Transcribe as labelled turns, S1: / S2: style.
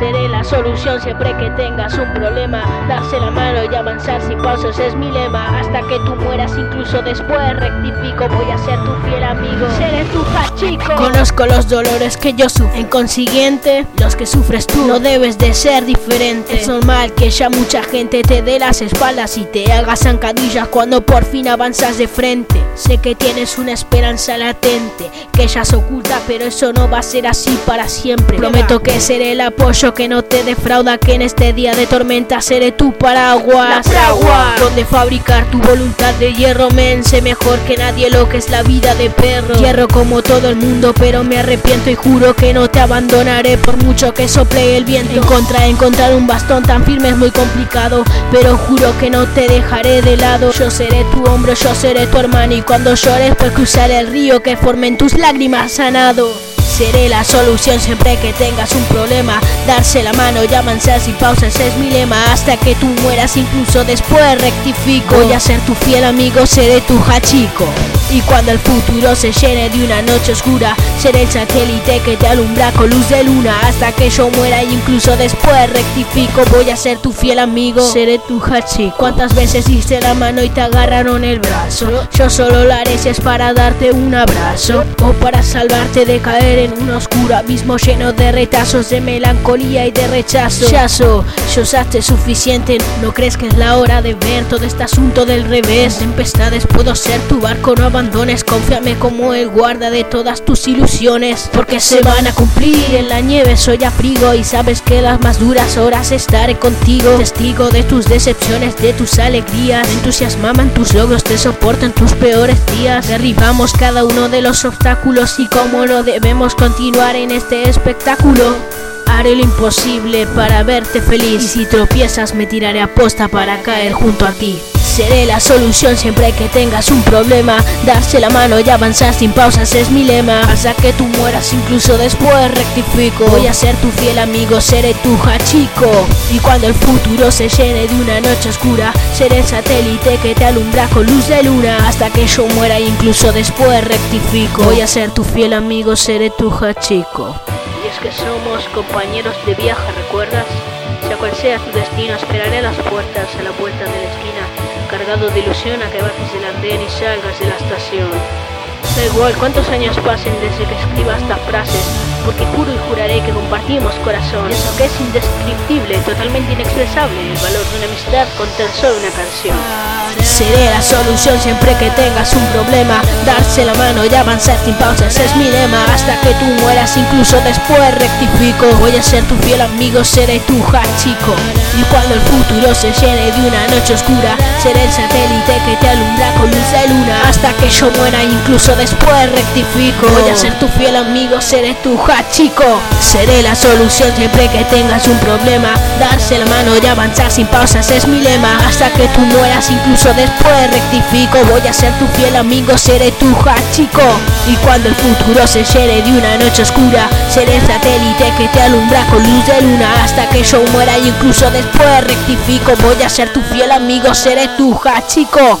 S1: Seré la solución siempre que tengas un problema. Darse la mano y avanzar sin pausas es mi lema. Hasta que tú mueras, incluso después rectifico. Voy a ser tu fiel amigo. Seré tu chico.
S2: Conozco los dolores que yo sufro. En consiguiente, los que sufres tú no debes de ser diferente. Es normal que ya mucha gente te dé las espaldas y te haga zancadillas cuando por fin avanzas de frente. Sé que tienes una esperanza latente que ya se oculta, pero eso no va a ser así para siempre. Prometo que seré el apoyo que no te defrauda, que en este día de tormenta seré tu paraguas. Donde fabricar tu voluntad de hierro, men, sé mejor que nadie lo que es la vida de perro. Hierro como todo el mundo, pero me arrepiento y juro que no te abandonaré por mucho que sople el viento. En contra, encontrar un bastón tan firme es muy complicado, pero juro que no te dejaré de lado. Yo seré tu hombro, yo seré tu hermano y cuando llores pues cruzar el río que formen tus lágrimas sanado. Seré la solución siempre que tengas un problema. Darse la mano avanzar sin pausas es mi lema. Hasta que tú mueras, incluso después rectifico. Voy a ser tu fiel amigo, seré tu hachico. Y cuando el futuro se llene de una noche oscura, seré el satélite que te alumbra con luz de luna. Hasta que yo muera, y incluso después rectifico. Voy a ser tu fiel amigo, seré tu hachico. ¿Cuántas veces diste la mano y te agarraron el brazo? Yo solo lo haré si es para darte un abrazo o para salvarte de caer en un oscuro abismo lleno de retazos de melancolía y de rechazo. Yazo, yo usaste suficiente, ¿no crees que es la hora de ver todo este asunto del revés? Tempestades puedo ser tu barco, no abandones, confíame como el guarda de todas tus ilusiones, porque se van a cumplir. En la nieve soy abrigo y sabes que las más duras horas estaré contigo, testigo de tus decepciones, de tus alegrías, entusiasmaban tus logros, te soportan tus peores días. Derribamos cada uno de los obstáculos y como lo debemos continuar en este espectáculo. Haré lo imposible para verte feliz y si tropiezas me tiraré a posta para caer junto a ti. Seré la solución siempre que tengas un problema. Darse la mano y avanzar sin pausas es mi lema. Hasta que tú mueras, incluso después rectifico. Voy a ser tu fiel amigo, seré tu hachico. Y cuando el futuro se llene de una noche oscura, seré el satélite que te alumbra con luz de luna. Hasta que yo muera, incluso después rectifico. Voy a ser tu fiel amigo, seré tu hachico.
S1: Y es que somos compañeros de viaje, ¿recuerdas? Sea cual sea tu destino, esperaré las puertas a la vuelta de la esquina cargado de ilusión a que bajes del andén y salgas de la estación. Da igual cuántos años pasen desde que escriba estas frases, porque juro y juraré que compartimos corazón. Eso que es indescriptible, totalmente inexpresable, el valor de una amistad con tan solo una canción.
S2: Seré la solución siempre que tengas un problema. Darse la mano y avanzar sin pausas es mi lema. Hasta que tú mueras, incluso después rectifico. Voy a ser tu fiel amigo, seré tu chico. Y cuando el futuro se llene de una noche oscura, seré el satélite que te alumbra con luz de luna. Hasta que yo muera, incluso después rectifico. Voy a ser tu fiel amigo, seré tu chico. Seré la solución siempre que tengas un problema. Darse la mano y avanzar sin pausas es mi lema. Hasta que tú mueras, incluso después rectifico. Voy a ser tu fiel amigo, seré tu chico. Y cuando el futuro se llene de una noche oscura, seré el satélite que te alumbra con luz de luna. Hasta que yo muera, incluso después rectifico. Voy a ser tu fiel amigo, seré tu chico.